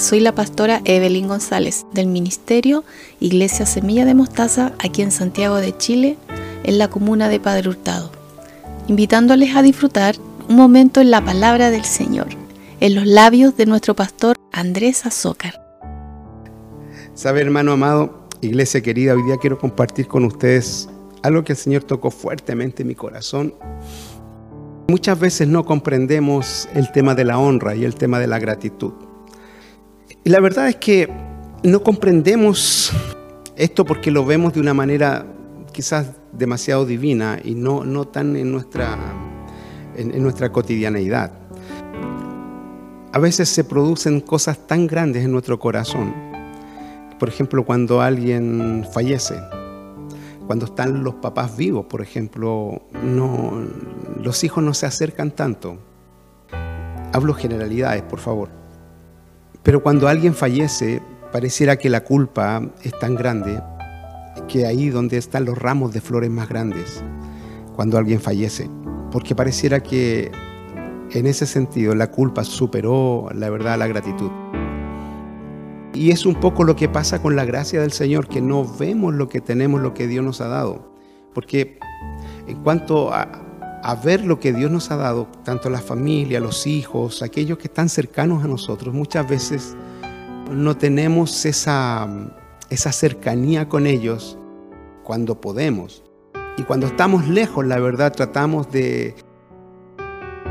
soy la pastora Evelyn González del Ministerio Iglesia Semilla de Mostaza aquí en Santiago de Chile, en la comuna de Padre Hurtado, invitándoles a disfrutar un momento en la palabra del Señor, en los labios de nuestro pastor Andrés Azócar. Sabe, hermano amado, iglesia querida, hoy día quiero compartir con ustedes algo que el Señor tocó fuertemente en mi corazón. Muchas veces no comprendemos el tema de la honra y el tema de la gratitud. Y la verdad es que no comprendemos esto porque lo vemos de una manera quizás demasiado divina y no, no tan en nuestra, en, nuestra cotidianeidad. A veces se producen cosas tan grandes en nuestro corazón por ejemplo, cuando alguien fallece, cuando están los papás vivos, por ejemplo, no, los hijos no se acercan tanto. Hablo generalidades, por favor. Pero cuando alguien fallece, pareciera que la culpa es tan grande que ahí donde están los ramos de flores más grandes, cuando alguien fallece, porque pareciera que en ese sentido la culpa superó la verdad la gratitud. Y es un poco lo que pasa con la gracia del Señor, que no vemos lo que tenemos, lo que Dios nos ha dado. Porque en cuanto a, ver lo que Dios nos ha dado, tanto la familia, los hijos, aquellos que están cercanos a nosotros, muchas veces no tenemos esa, esa cercanía con ellos cuando podemos. Y cuando estamos lejos, la verdad, tratamos de,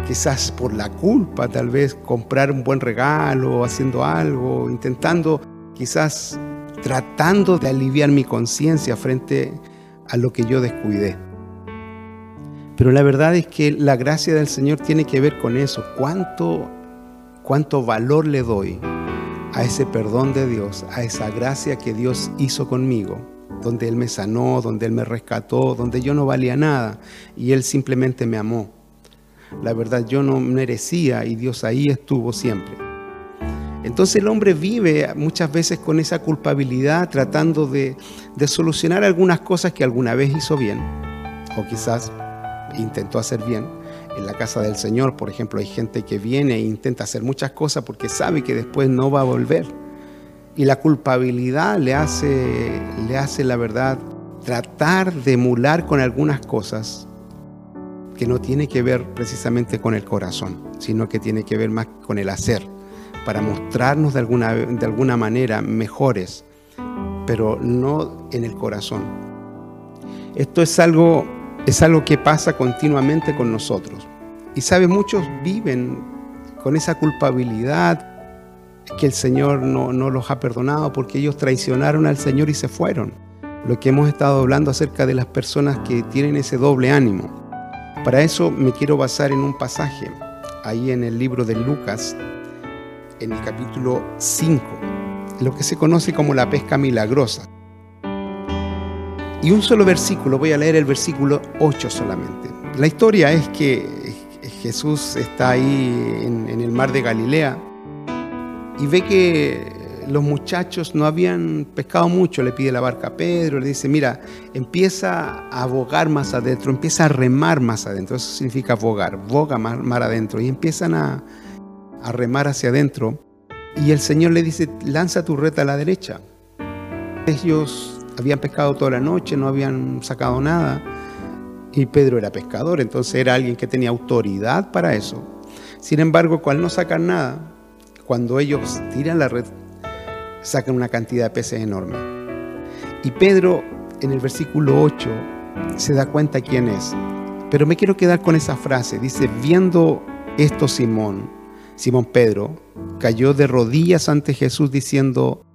quizás por la culpa, tal vez comprar un buen regalo, haciendo algo, intentando, quizás tratando de aliviar mi conciencia frente a lo que yo descuidé. Pero la verdad es que la gracia del Señor tiene que ver con eso. ¿Cuánto, cuánto valor le doy a ese perdón de Dios, a esa gracia que Dios hizo conmigo? donde Él me sanó, donde Él me rescató, donde yo no valía nada y Él simplemente me amó. La verdad, yo no merecía y Dios ahí estuvo siempre. Entonces el hombre vive muchas veces con esa culpabilidad tratando de, solucionar algunas cosas que alguna vez hizo bien o quizás intentó hacer bien. En la casa del Señor, por ejemplo, hay gente que viene e intenta hacer muchas cosas porque sabe que después no va a volver. Y la culpabilidad le hace, le hace la verdad, tratar de emular con algunas cosas que no tiene que ver precisamente con el corazón, sino que tiene que ver más con el hacer, para mostrarnos de alguna, de alguna manera mejores, pero no en el corazón. Esto es algo, es algo que pasa continuamente con nosotros. Y sabe, muchos viven con esa culpabilidad que el Señor no, no los ha perdonado porque ellos traicionaron al Señor y se fueron. Lo que hemos estado hablando acerca de las personas que tienen ese doble ánimo para eso me quiero basar en un pasaje, ahí en el libro de Lucas, en el capítulo 5, lo que se conoce como la pesca milagrosa. Y un solo versículo, voy a leer el versículo 8 solamente. La historia es que Jesús está ahí en, el mar de Galilea y ve que los muchachos no habían pescado mucho, le pide la barca a Pedro, le dice, mira, empieza a bogar más adentro, empieza a remar más adentro, eso significa bogar, boga mar, adentro, y empiezan a, a remar hacia adentro, y el Señor le dice, lanza tu red a la derecha. Ellos habían pescado toda la noche, no habían sacado nada, y Pedro era pescador, entonces era alguien que tenía autoridad para eso. Sin embargo, cual no sacan nada, cuando ellos tiran la red sacan una cantidad de peces enorme. Y Pedro en el versículo 8 se da cuenta quién es. Pero me quiero quedar con esa frase. Dice, viendo esto Simón, Simón Pedro, cayó de rodillas ante Jesús diciendo,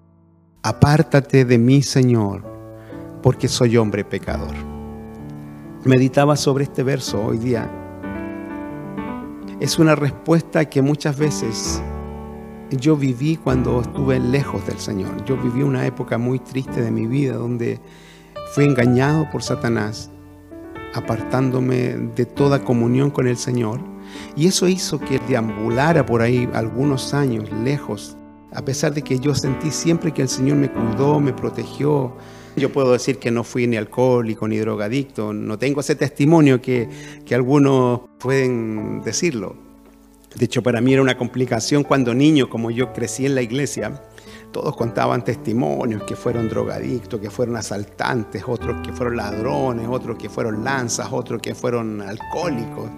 apártate de mí, Señor, porque soy hombre pecador. Meditaba sobre este verso hoy día. Es una respuesta que muchas veces yo viví cuando estuve lejos del Señor. Yo viví una época muy triste de mi vida donde fui engañado por Satanás, apartándome de toda comunión con el Señor. Y eso hizo que deambulara por ahí algunos años lejos, a pesar de que yo sentí siempre que el Señor me cuidó, me protegió. Yo puedo decir que no fui ni alcohólico ni drogadicto, no tengo ese testimonio que, que algunos pueden decirlo. De hecho, para mí era una complicación cuando niño, como yo crecí en la iglesia, todos contaban testimonios que fueron drogadictos, que fueron asaltantes, otros que fueron ladrones, otros que fueron lanzas, otros que fueron alcohólicos.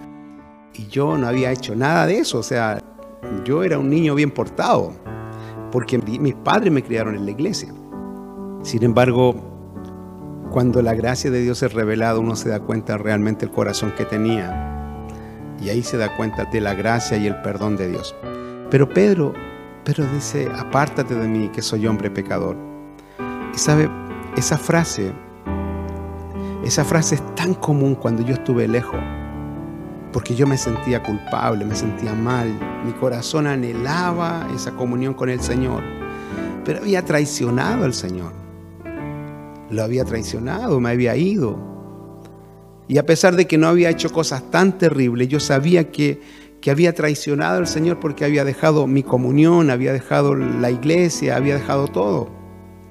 Y yo no había hecho nada de eso, o sea, yo era un niño bien portado, porque mis padres me criaron en la iglesia. Sin embargo, cuando la gracia de Dios es revelada, uno se da cuenta realmente el corazón que tenía y ahí se da cuenta de la gracia y el perdón de Dios. Pero Pedro, Pedro dice, apártate de mí que soy hombre pecador. Y sabe, esa frase, esa frase es tan común cuando yo estuve lejos, porque yo me sentía culpable, me sentía mal, mi corazón anhelaba esa comunión con el Señor, pero había traicionado al Señor. Lo había traicionado, me había ido, y a pesar de que no había hecho cosas tan terribles, yo sabía que, que había traicionado al Señor porque había dejado mi comunión, había dejado la iglesia, había dejado todo.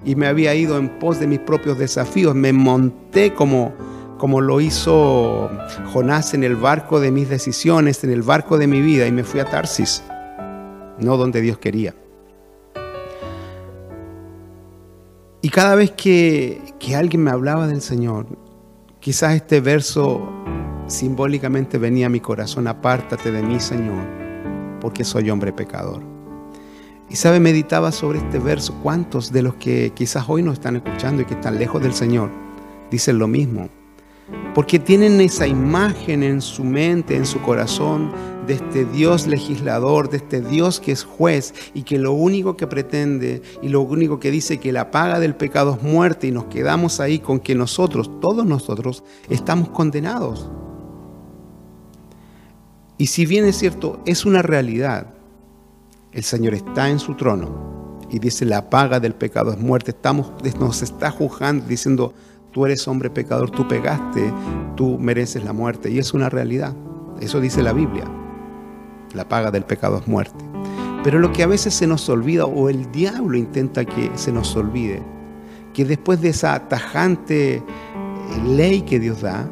Y me había ido en pos de mis propios desafíos. Me monté como, como lo hizo Jonás en el barco de mis decisiones, en el barco de mi vida, y me fui a Tarsis, no donde Dios quería. Y cada vez que, que alguien me hablaba del Señor, Quizás este verso simbólicamente venía a mi corazón, apártate de mí, Señor, porque soy hombre pecador. Y sabe, meditaba sobre este verso, cuántos de los que quizás hoy nos están escuchando y que están lejos del Señor, dicen lo mismo porque tienen esa imagen en su mente, en su corazón, de este Dios legislador, de este Dios que es juez y que lo único que pretende y lo único que dice que la paga del pecado es muerte y nos quedamos ahí con que nosotros, todos nosotros, estamos condenados. Y si bien es cierto, es una realidad, el Señor está en su trono y dice la paga del pecado es muerte, estamos, nos está juzgando diciendo, tú eres hombre pecador, tú pegaste, tú mereces la muerte. Y es una realidad. Eso dice la Biblia. La paga del pecado es muerte. Pero lo que a veces se nos olvida, o el diablo intenta que se nos olvide, que después de esa tajante ley que Dios da,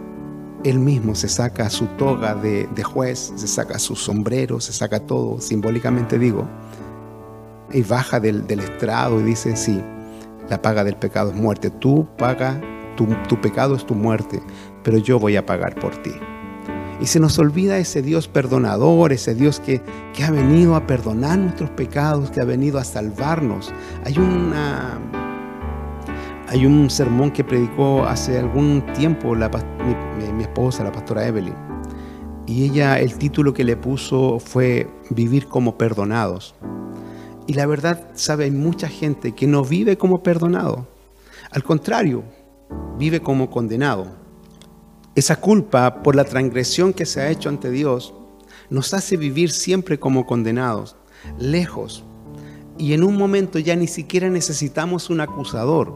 él mismo se saca su toga de, juez, se saca su sombrero, se saca todo, simbólicamente digo, y baja del, del estrado y dice, sí, la paga del pecado es muerte, tú paga tu, pecado es tu muerte, pero yo voy a pagar por ti. Y se nos olvida ese Dios perdonador, ese Dios que, que, ha venido a perdonar nuestros pecados, que ha venido a salvarnos. Hay una... Hay un sermón que predicó hace algún tiempo mi esposa, la pastora Evelyn. Y ella, el título que le puso fue Vivir como perdonados. Y la verdad, sabe, hay mucha gente que no vive como perdonado. Al contrario, vive como condenado. Esa culpa por la transgresión que se ha hecho ante Dios nos hace vivir siempre como condenados, lejos. Y en un momento ya ni siquiera necesitamos un acusador.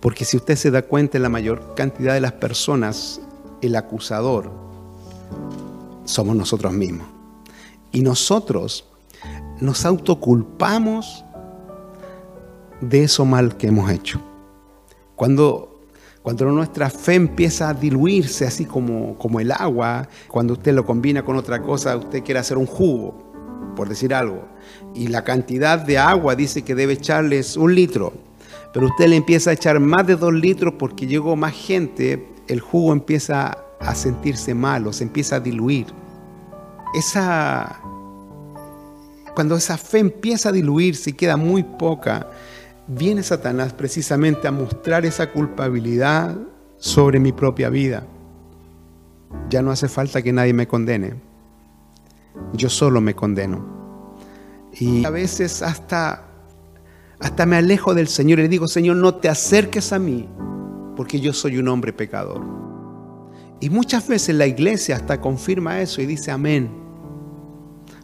Porque si usted se da cuenta, la mayor cantidad de las personas, el acusador, somos nosotros mismos. Y nosotros nos autoculpamos de eso mal que hemos hecho. Cuando, cuando nuestra fe empieza a diluirse así como, como el agua, cuando usted lo combina con otra cosa, usted quiere hacer un jugo, por decir algo, y la cantidad de agua dice que debe echarles un litro, pero usted le empieza a echar más de dos litros porque llegó más gente, el jugo empieza a sentirse malo, se empieza a diluir. Esa, cuando esa fe empieza a diluirse y queda muy poca, viene Satanás precisamente a mostrar esa culpabilidad sobre mi propia vida. Ya no hace falta que nadie me condene. Yo solo me condeno. Y a veces hasta, hasta me alejo del Señor y le digo, Señor, no te acerques a mí, porque yo soy un hombre pecador. Y muchas veces la iglesia hasta confirma eso y dice amén.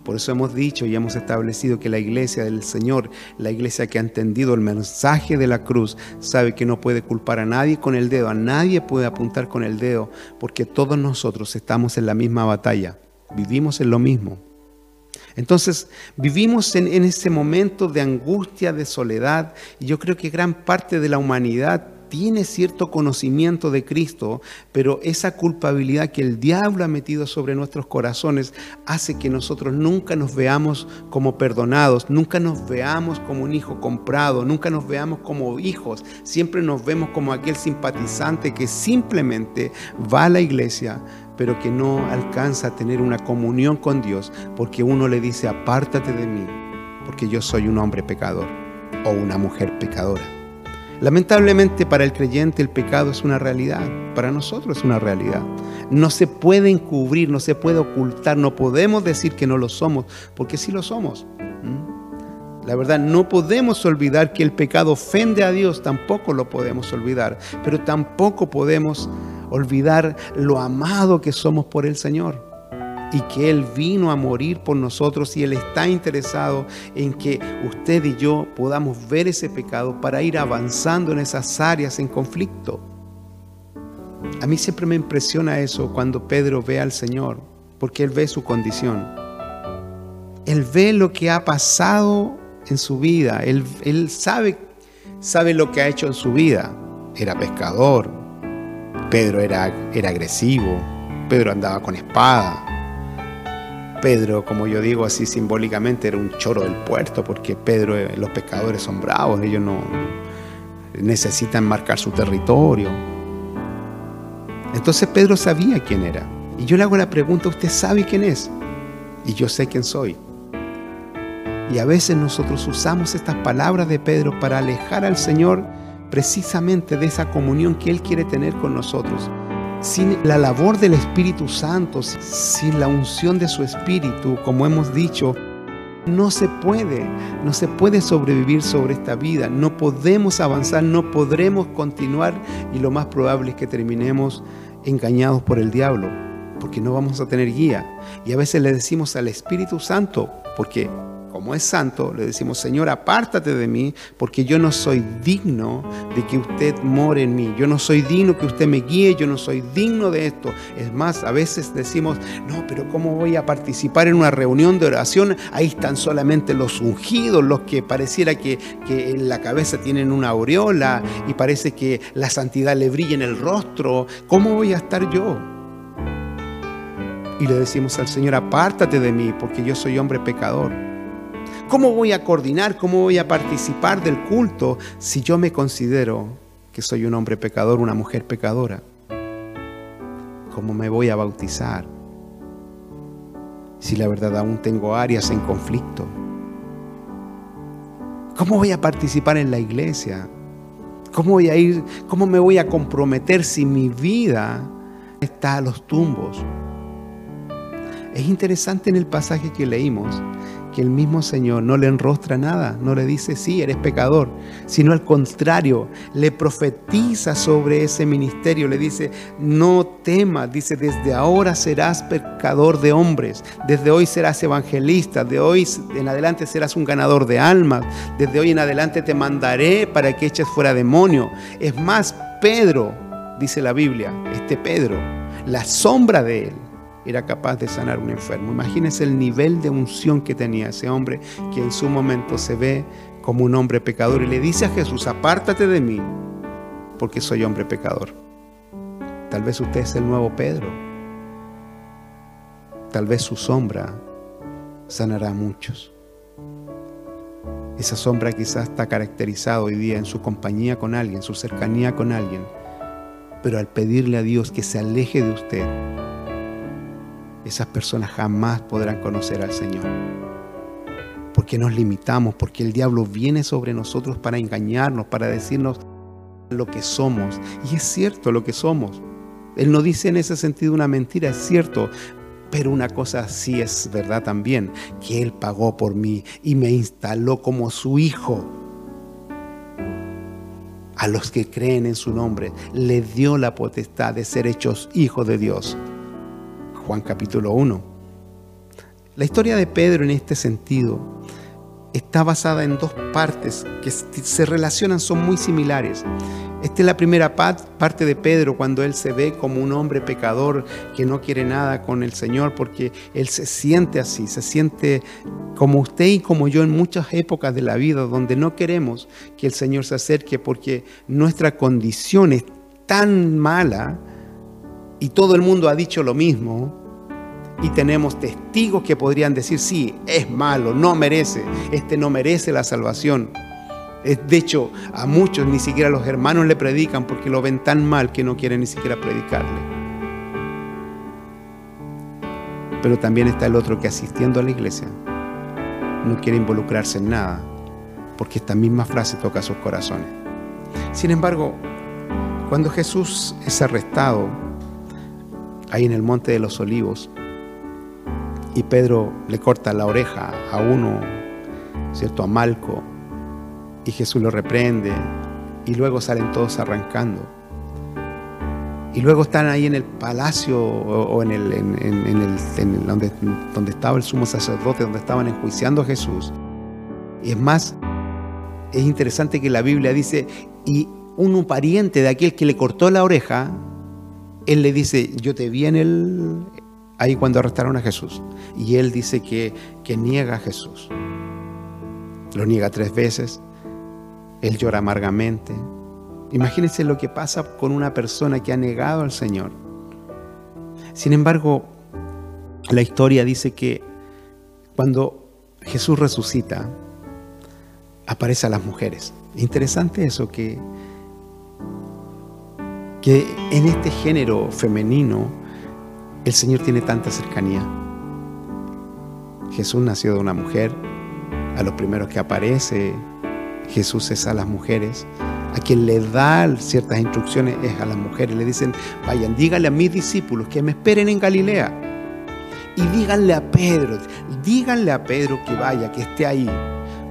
Por eso hemos dicho y hemos establecido que la iglesia del Señor, la iglesia que ha entendido el mensaje de la cruz, sabe que no puede culpar a nadie con el dedo, a nadie puede apuntar con el dedo, porque todos nosotros estamos en la misma batalla, vivimos en lo mismo. Entonces vivimos en, ese momento de angustia, de soledad, y yo creo que gran parte de la humanidad tiene cierto conocimiento de Cristo, pero esa culpabilidad que el diablo ha metido sobre nuestros corazones hace que nosotros nunca nos veamos como perdonados, nunca nos veamos como un hijo comprado, nunca nos veamos como hijos, siempre nos vemos como aquel simpatizante que simplemente va a la iglesia, pero que no alcanza a tener una comunión con Dios, porque uno le dice, apártate de mí, porque yo soy un hombre pecador o una mujer pecadora. Lamentablemente para el creyente el pecado es una realidad, para nosotros es una realidad. No se puede encubrir, no se puede ocultar, no podemos decir que no lo somos, porque sí lo somos. La verdad, no podemos olvidar que el pecado ofende a Dios, tampoco lo podemos olvidar, pero tampoco podemos olvidar lo amado que somos por el Señor y que Él vino a morir por nosotros y Él está interesado en que usted y yo podamos ver ese pecado para ir avanzando en esas áreas en conflicto. A mí siempre me impresiona eso cuando Pedro ve al Señor, porque Él ve su condición. Él ve lo que ha pasado en su vida, Él, sabe, sabe lo que ha hecho en su vida. Era pescador, Pedro era, era agresivo, Pedro andaba con espada, Pedro, como yo digo así simbólicamente, era un choro del puerto, porque Pedro, eh, los pescadores son bravos, ellos no necesitan marcar su territorio. Entonces Pedro sabía quién era. Y yo le hago la pregunta, ¿usted sabe quién es? Y yo sé quién soy. Y a veces nosotros usamos estas palabras de Pedro para alejar al Señor precisamente de esa comunión que Él quiere tener con nosotros. Sin la labor del Espíritu Santo, sin la unción de su Espíritu, como hemos dicho, no se puede, no se puede sobrevivir sobre esta vida, no podemos avanzar, no podremos continuar y lo más probable es que terminemos engañados por el diablo, porque no vamos a tener guía. Y a veces le decimos al Espíritu Santo, porque como es santo, le decimos, Señor, apártate de mí, porque yo no soy digno de que usted more en mí. Yo no soy digno que usted me guíe, yo no soy digno de esto. Es más, a veces decimos, no, pero ¿cómo voy a participar en una reunión de oración? Ahí están solamente los ungidos, los que pareciera que, que en la cabeza tienen una aureola y parece que la santidad le brilla en el rostro. ¿Cómo voy a estar yo? Y le decimos al Señor, apártate de mí, porque yo soy hombre pecador. ¿Cómo voy a coordinar, cómo voy a participar del culto si yo me considero que soy un hombre pecador, una mujer pecadora? ¿Cómo me voy a bautizar? Si la verdad aún tengo áreas en conflicto. ¿Cómo voy a participar en la iglesia? ¿Cómo voy a ir, cómo me voy a comprometer si mi vida está a los tumbos? Es interesante en el pasaje que leímos que el mismo Señor no le enrostra nada, no le dice, sí, eres pecador, sino al contrario, le profetiza sobre ese ministerio, le dice, no temas, dice, desde ahora serás pecador de hombres, desde hoy serás evangelista, de hoy en adelante serás un ganador de almas, desde hoy en adelante te mandaré para que eches fuera demonio. Es más, Pedro, dice la Biblia, este Pedro, la sombra de él era capaz de sanar un enfermo. Imagínense el nivel de unción que tenía ese hombre que en su momento se ve como un hombre pecador y le dice a Jesús, apártate de mí, porque soy hombre pecador. Tal vez usted es el nuevo Pedro. Tal vez su sombra sanará a muchos. Esa sombra quizás está caracterizada hoy día en su compañía con alguien, su cercanía con alguien. Pero al pedirle a Dios que se aleje de usted, esas personas jamás podrán conocer al Señor. Porque nos limitamos, porque el diablo viene sobre nosotros para engañarnos, para decirnos lo que somos. Y es cierto lo que somos. Él no dice en ese sentido una mentira, es cierto. Pero una cosa sí es verdad también, que Él pagó por mí y me instaló como su hijo. A los que creen en su nombre, le dio la potestad de ser hechos hijos de Dios. Juan capítulo 1. La historia de Pedro en este sentido está basada en dos partes que se relacionan, son muy similares. Esta es la primera parte de Pedro cuando él se ve como un hombre pecador que no quiere nada con el Señor porque él se siente así, se siente como usted y como yo en muchas épocas de la vida donde no queremos que el Señor se acerque porque nuestra condición es tan mala y todo el mundo ha dicho lo mismo y tenemos testigos que podrían decir, sí, es malo, no merece, este no merece la salvación. De hecho, a muchos ni siquiera los hermanos le predican porque lo ven tan mal que no quieren ni siquiera predicarle. Pero también está el otro que asistiendo a la iglesia no quiere involucrarse en nada porque esta misma frase toca sus corazones. Sin embargo, cuando Jesús es arrestado ahí en el monte de los olivos y Pedro le corta la oreja a uno, ¿cierto? A Malco, y Jesús lo reprende y luego salen todos arrancando. Y luego están ahí en el palacio o en el, en, donde, donde estaba el sumo sacerdote, donde estaban enjuiciando a Jesús. Y es más, es interesante que la Biblia dice, y un pariente de aquel que le cortó la oreja, él le dice, yo te vi en el, ahí cuando arrestaron a Jesús. Y él dice que, que niega a Jesús. Lo niega tres veces. Él llora amargamente. Imagínense lo que pasa con una persona que ha negado al Señor. Sin embargo, la historia dice que cuando Jesús resucita, aparece a las mujeres. Interesante eso, que, que en este género femenino el Señor tiene tanta cercanía. Jesús nació de una mujer, a los primeros que aparece Jesús es a las mujeres. A quien le da ciertas instrucciones es a las mujeres. Le dicen, vayan, díganle a mis discípulos que me esperen en Galilea. Y díganle a Pedro, díganle a Pedro que vaya, que esté ahí.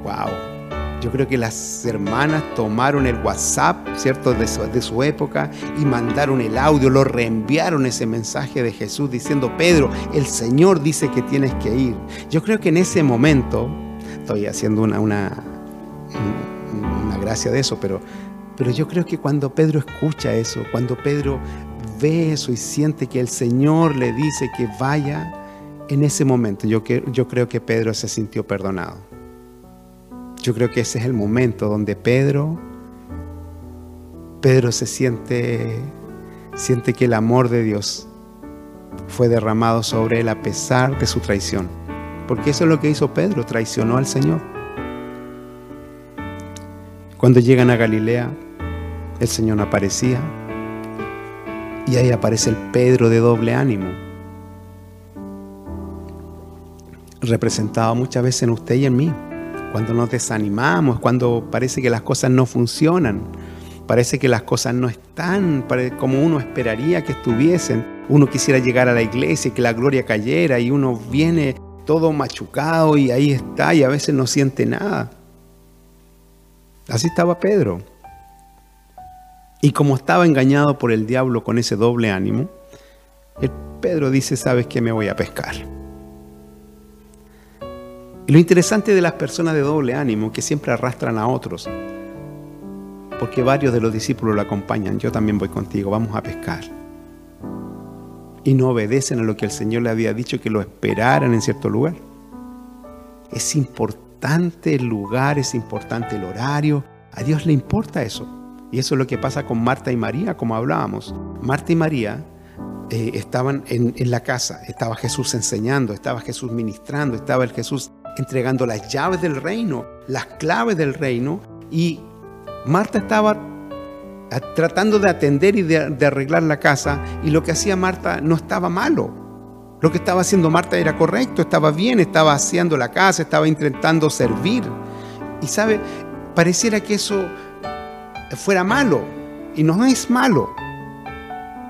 Wow. Yo creo que las hermanas tomaron el WhatsApp, ¿cierto?, de su, época y mandaron el audio, lo reenviaron ese mensaje de Jesús diciendo, Pedro, el Señor dice que tienes que ir. Yo creo que en ese momento, estoy haciendo una, una, una gracia de eso, pero, pero yo creo que cuando Pedro escucha eso, cuando Pedro ve eso y siente que el Señor le dice que vaya, en ese momento yo, yo creo que Pedro se sintió perdonado. Yo creo que ese es el momento donde Pedro, Pedro se siente, siente que el amor de Dios fue derramado sobre él a pesar de su traición. Porque eso es lo que hizo Pedro, traicionó al Señor. Cuando llegan a Galilea, el Señor aparecía. Y ahí aparece el Pedro de doble ánimo. Representado muchas veces en usted y en mí. Cuando nos desanimamos, cuando parece que las cosas no funcionan, parece que las cosas no están como uno esperaría que estuviesen. Uno quisiera llegar a la iglesia y que la gloria cayera y uno viene todo machucado y ahí está y a veces no siente nada. Así estaba Pedro. Y como estaba engañado por el diablo con ese doble ánimo, el Pedro dice, ¿sabes qué? Me voy a pescar. Y lo interesante de las personas de doble ánimo, que siempre arrastran a otros, porque varios de los discípulos lo acompañan, yo también voy contigo, vamos a pescar. Y no obedecen a lo que el Señor le había dicho, que lo esperaran en cierto lugar. Es importante el lugar, es importante el horario. A Dios le importa eso. Y eso es lo que pasa con Marta y María, como hablábamos. Marta y María eh, estaban en, la casa, estaba Jesús enseñando, estaba Jesús ministrando, estaba el Jesús entregando las llaves del reino, las claves del reino, y Marta estaba tratando de atender y de, arreglar la casa, y lo que hacía Marta no estaba malo, lo que estaba haciendo Marta era correcto, estaba bien, estaba haciendo la casa, estaba intentando servir. Y sabe, pareciera que eso fuera malo. Y no es malo.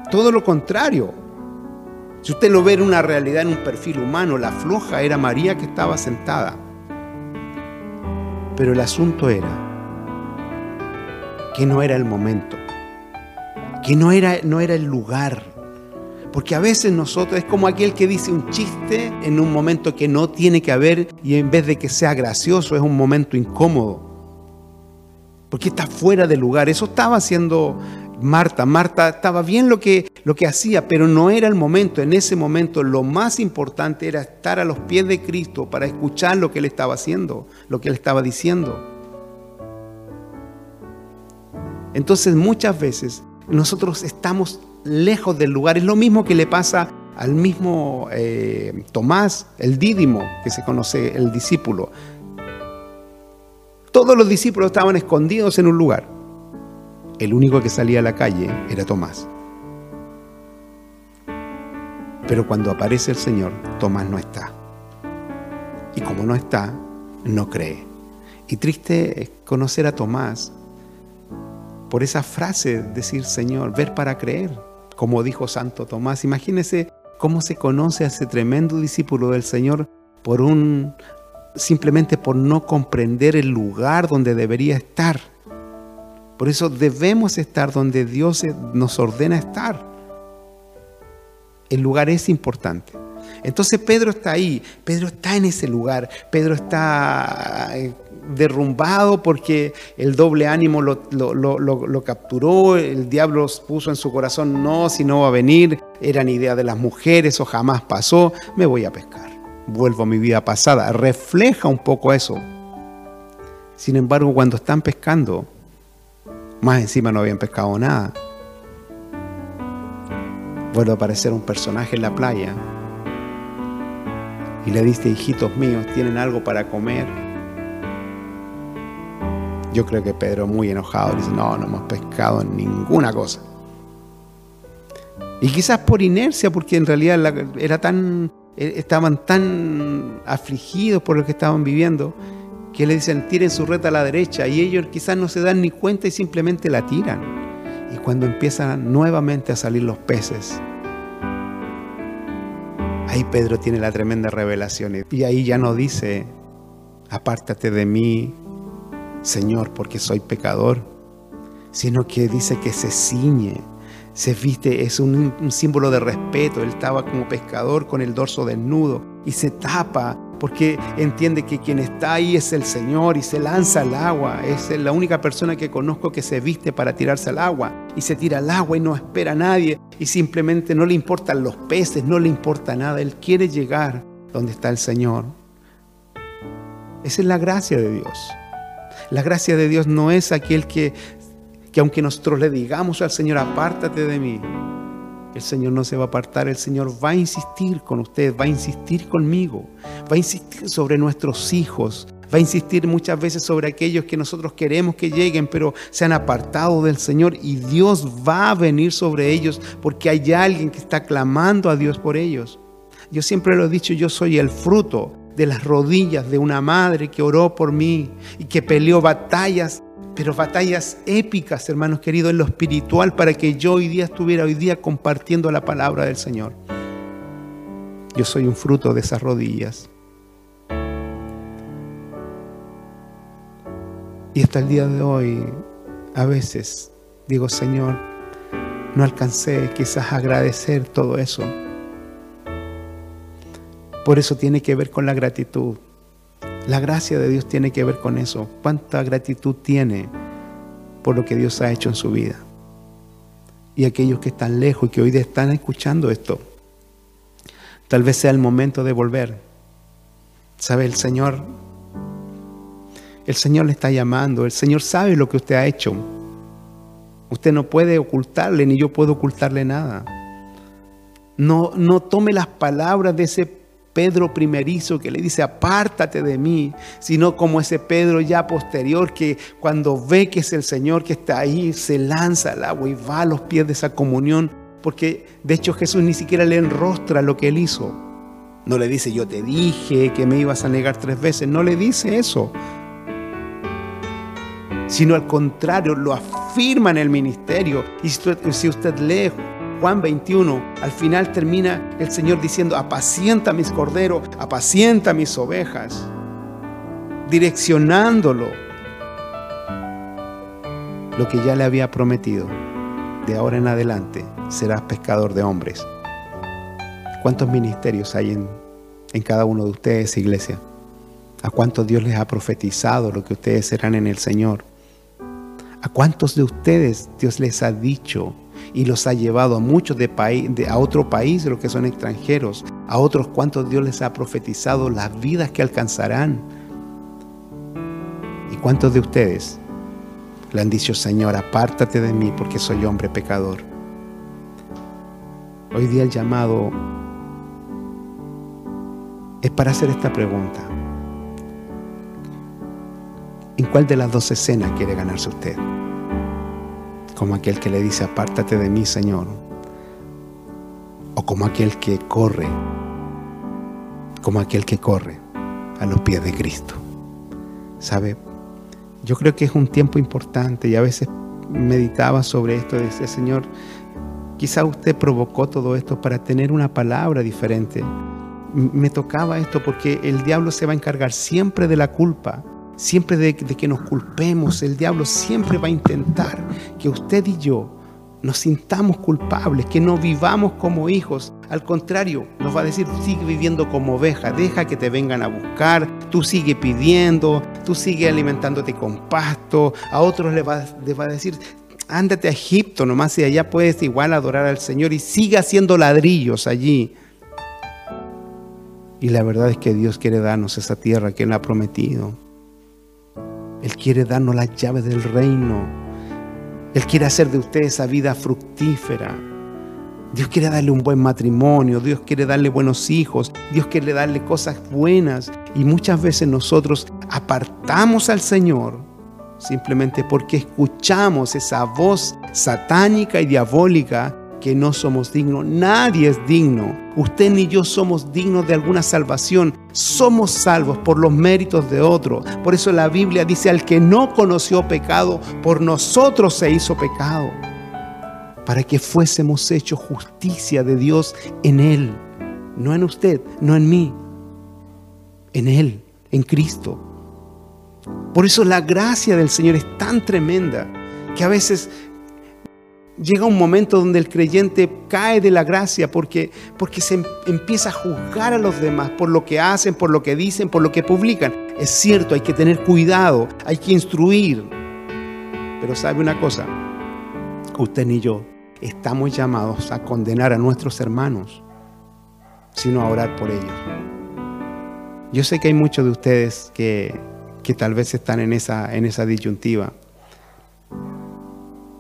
Todo lo contrario. Si usted lo ve en una realidad, en un perfil humano, la floja era María que estaba sentada. Pero el asunto era que no era el momento, que no era, no era el lugar porque a veces nosotros es como aquel que dice un chiste en un momento que no tiene que haber y en vez de que sea gracioso es un momento incómodo. porque está fuera de lugar. Eso estaba haciendo Marta. Marta estaba bien lo que, lo que hacía, pero no era el momento. En ese momento lo más importante era estar a los pies de Cristo para escuchar lo que él estaba haciendo, lo que él estaba diciendo. Entonces muchas veces nosotros estamos lejos del lugar. Es lo mismo que le pasa al mismo eh, Tomás, el dídimo, que se conoce, el discípulo. Todos los discípulos estaban escondidos en un lugar. El único que salía a la calle era Tomás. Pero cuando aparece el Señor, Tomás no está. Y como no está, no cree. Y triste es conocer a Tomás por esa frase, decir Señor, ver para creer, como dijo Santo Tomás. Imagínese cómo se conoce a ese tremendo discípulo del Señor por un simplemente por no comprender el lugar donde debería estar. Por eso debemos estar donde Dios nos ordena estar. El lugar es importante. Entonces Pedro está ahí, Pedro está en ese lugar, Pedro está eh, derrumbado porque el doble ánimo lo, capturó, el diablo puso en su corazón, no, si no va a venir, eran idea de las mujeres o jamás pasó, me voy a pescar vuelvo a mi vida pasada. Refleja un poco eso. Sin embargo, cuando están pescando, más encima no habían pescado nada. Vuelve a aparecer un personaje en la playa y le dice, hijitos míos, ¿tienen algo para comer? Yo creo que Pedro muy enojado dice, no, no hemos pescado ninguna cosa. Y quizás por inercia, porque en realidad era tan eh, estaban tan afligidos por lo que estaban viviendo que le dicen tiren su red a la derecha y ellos quizás no se dan ni cuenta y simplemente la tiran. Cuando empiezan nuevamente a salir los peces, ahí Pedro tiene la tremenda revelación y ahí ya no dice, apártate de mí, Señor, porque soy pecador, sino que dice que se ciñe se viste, es un, símbolo de respeto. Él estaba como pescador con el dorso desnudo y se tapa porque entiende que quien está ahí es el Señor y se lanza al agua. Es la única persona que conozco que se viste para tirarse al agua y se tira al agua y no espera a nadie y simplemente no le importan los peces, no le importa nada. Él quiere llegar donde está el Señor. Esa es la gracia de Dios. La gracia de Dios no es aquel que que aunque nosotros le digamos al Señor, apártate de mí, el Señor no se va a apartar, el Señor va a insistir con usted, va a insistir conmigo, va a insistir sobre nuestros hijos, va a insistir muchas veces sobre aquellos que nosotros queremos que lleguen, pero se han apartado del Señor y Dios va a venir sobre ellos porque hay alguien que está clamando a Dios por ellos. Yo siempre lo he dicho, yo soy el fruto de las rodillas de una madre que oró por mí y que peleó batallas pero batallas épicas, hermanos queridos, en lo espiritual para que yo hoy día estuviera hoy día compartiendo la palabra del Señor. Yo soy un fruto de esas rodillas. Y hasta el día de hoy, a veces digo, Señor, no alcancé quizás agradecer todo eso. Por eso tiene que ver con la gratitud. La gracia de Dios tiene que ver con eso. ¿Cuánta gratitud tiene por lo que Dios ha hecho en su vida? Y aquellos que están lejos y que hoy están escuchando esto, tal vez sea el momento de volver. ¿Sabe? El Señor, el Señor le está llamando, el Señor sabe lo que usted ha hecho. Usted no puede ocultarle, ni yo puedo ocultarle nada. No, no tome las palabras de ese Pedro primerizo que le dice, apártate de mí, sino como ese Pedro ya posterior que cuando ve que es el Señor que está ahí, se lanza al agua y va a los pies de esa comunión, porque de hecho Jesús ni siquiera le enrostra lo que él hizo. No le dice, yo te dije que me ibas a negar tres veces, no le dice eso, sino al contrario, lo afirma en el ministerio. Y si usted lee Juan 21, al final termina el Señor diciendo, apacienta mis corderos, apacienta mis ovejas, direccionándolo lo que ya le había prometido. De ahora en adelante serás pescador de hombres. ¿Cuántos ministerios hay en, en cada uno de ustedes, iglesia? ¿A cuántos Dios les ha profetizado lo que ustedes serán en el Señor? ¿A cuántos de ustedes Dios les ha dicho y los ha llevado a muchos de, de a otro país, los que son extranjeros? A otros cuántos Dios les ha profetizado las vidas que alcanzarán. ¿Y cuántos de ustedes le han dicho, Señor, apártate de mí porque soy hombre pecador? Hoy día el llamado es para hacer esta pregunta. ¿En cuál de las dos escenas quiere ganarse usted? Como aquel que le dice, apártate de mí, Señor. O como aquel que corre, como aquel que corre a los pies de Cristo. ¿Sabe? Yo creo que es un tiempo importante y a veces meditaba sobre esto y decía, Señor, quizá usted provocó todo esto para tener una palabra diferente. Me tocaba esto porque el diablo se va a encargar siempre de la culpa, siempre de, que nos culpemos. El diablo siempre va a intentar que usted y yo nos sintamos culpables, que no vivamos como hijos. Al contrario, nos va a decir, sigue viviendo como oveja, deja que te vengan a buscar, tú sigue pidiendo, tú sigue alimentándote con pasto. A otros le va, va a decir, ándate a Egipto nomás y allá puedes igual adorar al Señor y sigue haciendo ladrillos allí. Y la verdad es que Dios quiere darnos esa tierra que Él ha prometido. Él quiere darnos las llaves del reino. Él quiere hacer de usted esa vida fructífera. Dios quiere darle un buen matrimonio, Dios quiere darle buenos hijos, Dios quiere darle cosas buenas. Y muchas veces nosotros apartamos al Señor simplemente porque escuchamos esa voz satánica y diabólica que no somos dignos. Nadie es digno. Usted ni yo somos dignos de alguna salvación. Somos salvos por los méritos de otro. Por eso la Biblia dice, al que no conoció pecado, por nosotros se hizo pecado. Para que fuésemos hechos justicia de Dios en Él. No en usted, no en mí. En Él, en Cristo. Por eso la gracia del Señor es tan tremenda que a veces llega un momento donde el creyente cae de la gracia porque, porque se em, empieza a juzgar a los demás por lo que hacen, por lo que dicen, por lo que publican. Es cierto, hay que tener cuidado, hay que instruir. Pero sabe una cosa, usted ni yo estamos llamados a condenar a nuestros hermanos, sino a orar por ellos. Yo sé que hay muchos de ustedes que que tal vez están en esa, en esa disyuntiva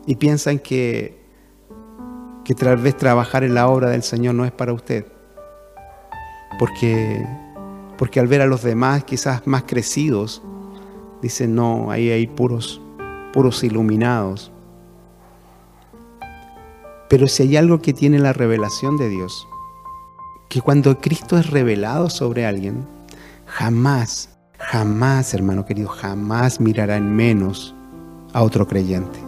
y piensan que, que tal vez trabajar en la obra del Señor no es para usted. Porque, porque al ver a los demás quizás más crecidos, dicen, no, ahí hay puros, puros iluminados. Pero si hay algo que tiene la revelación de Dios, que cuando Cristo es revelado sobre alguien, jamás jamás, hermano querido, jamás mirará en menos a otro creyente.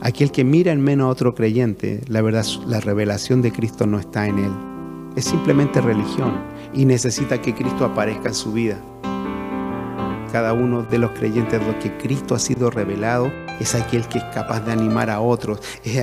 Aquel que mira en menos a otro creyente, la verdad, la revelación de Cristo no está en él. Es simplemente religión y necesita que Cristo aparezca en su vida. Cada uno de los creyentes de los que Cristo ha sido revelado es aquel que es capaz de animar a otros. Es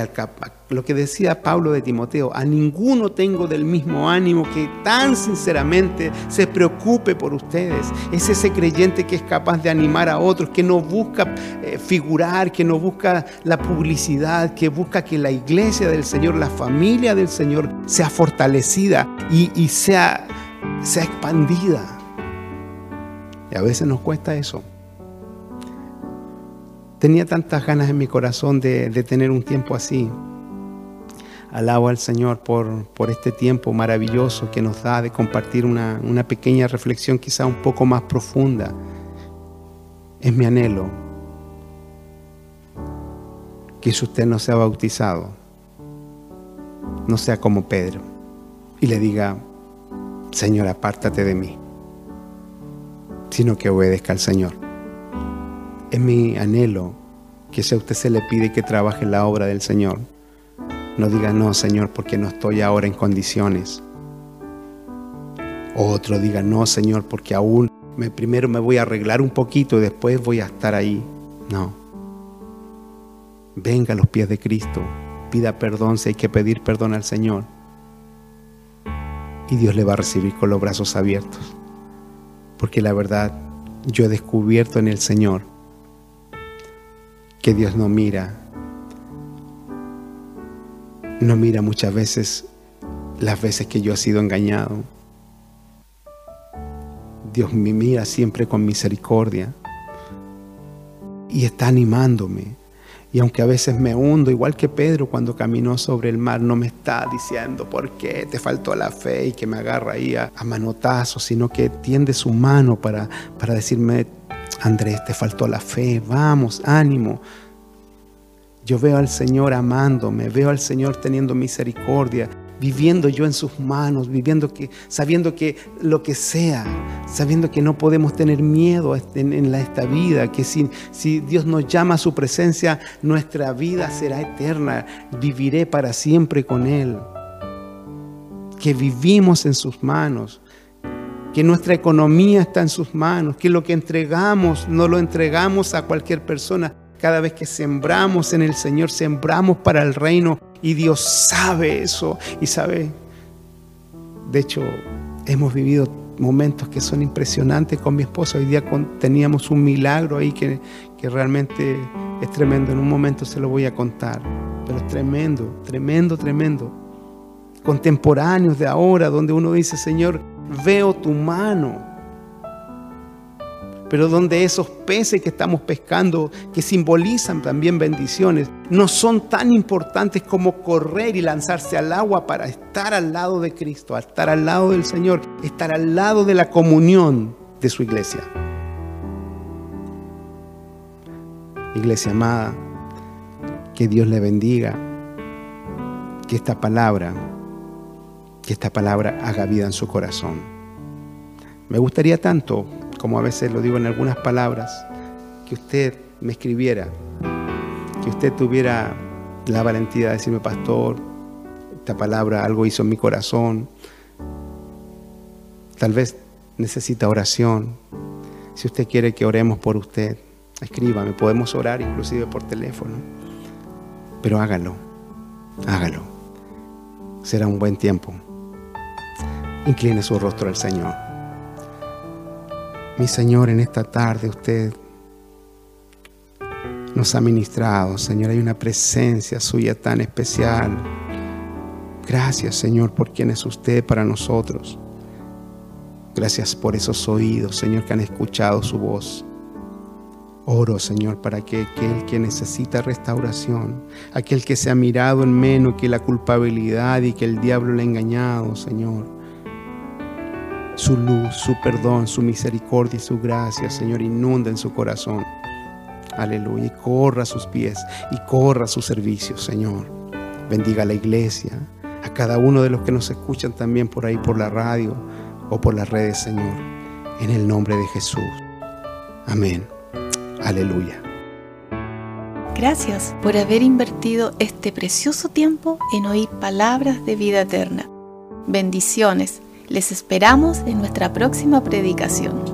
lo que decía Pablo de Timoteo, a ninguno tengo del mismo ánimo que tan sinceramente se preocupe por ustedes. Es ese creyente que es capaz de animar a otros, que no busca eh, figurar, que no busca la publicidad, que busca que la iglesia del Señor, la familia del Señor sea fortalecida y, sea, sea expandida. Y a veces nos cuesta eso. Tenía tantas ganas en mi corazón de, tener un tiempo así. Alabo al Señor por, por, este tiempo maravilloso que nos da de compartir una, una pequeña reflexión quizá un poco más profunda. Es mi anhelo que si usted no sea bautizado, no sea como Pedro y le diga, Señor, apártate de mí, sino que obedezca al Señor. Es mi anhelo que si a usted se le pide que trabaje la obra del Señor, no diga no, Señor, porque no estoy ahora en condiciones. O otro diga no, Señor, porque aún me, primero me voy a arreglar un poquito y después voy a estar ahí. No. Venga a los pies de Cristo, pida perdón si hay que pedir perdón al Señor. Y Dios le va a recibir con los brazos abiertos. Porque la verdad, yo he descubierto en el Señor que Dios no mira. No mira muchas veces las veces que yo he sido engañado. Dios me mira siempre con misericordia y está animándome. Y aunque a veces me hundo, igual que Pedro cuando caminó sobre el mar, no me está diciendo por qué te faltó la fe y que me agarra ahí a, manotazos, sino que tiende su mano para, para decirme, Andrés, te faltó la fe, vamos, ánimo. Yo veo al Señor amándome, veo al Señor teniendo misericordia, viviendo yo en sus manos, viviendo que, sabiendo que lo que sea, sabiendo que no podemos tener miedo en, en esta vida, que si, si Dios nos llama a su presencia, nuestra vida será eterna, viviré para siempre con Él, que vivimos en sus manos, que nuestra economía está en sus manos, que lo que entregamos no lo entregamos a cualquier persona. Cada vez que sembramos en el Señor, sembramos para el reino y Dios sabe eso y sabe. De hecho, hemos vivido momentos que son impresionantes con mi esposa. Hoy día teníamos un milagro ahí que, que realmente es tremendo. En un momento se lo voy a contar. Pero es tremendo, tremendo, tremendo. Contemporáneos de ahora, donde uno dice, Señor, veo tu mano pero donde esos peces que estamos pescando, que simbolizan también bendiciones, no son tan importantes como correr y lanzarse al agua para estar al lado de Cristo, estar al lado del Señor, estar al lado de la comunión de su iglesia. Iglesia amada, que Dios le bendiga, que esta palabra, que esta palabra haga vida en su corazón. Me gustaría tanto como a veces lo digo en algunas palabras, que usted me escribiera, que usted tuviera la valentía de decirme, pastor, esta palabra algo hizo en mi corazón, tal vez necesita oración, si usted quiere que oremos por usted, escríbame, podemos orar inclusive por teléfono, pero hágalo, hágalo, será un buen tiempo. Incline su rostro al Señor. Mi Señor, en esta tarde usted nos ha ministrado. Señor, hay una presencia suya tan especial. Gracias, Señor, por quien es usted para nosotros. Gracias por esos oídos, Señor, que han escuchado su voz. Oro, Señor, para que aquel que necesita restauración, aquel que se ha mirado en menos que la culpabilidad y que el diablo le ha engañado, Señor, su luz, su perdón, su misericordia y su gracia, Señor, inunda en su corazón. Aleluya. Y corra sus pies y corra a su servicio, Señor. Bendiga a la iglesia, a cada uno de los que nos escuchan también por ahí, por la radio o por las redes, Señor. En el nombre de Jesús. Amén. Aleluya. Gracias por haber invertido este precioso tiempo en oír palabras de vida eterna. Bendiciones les esperamos en nuestra próxima predicación.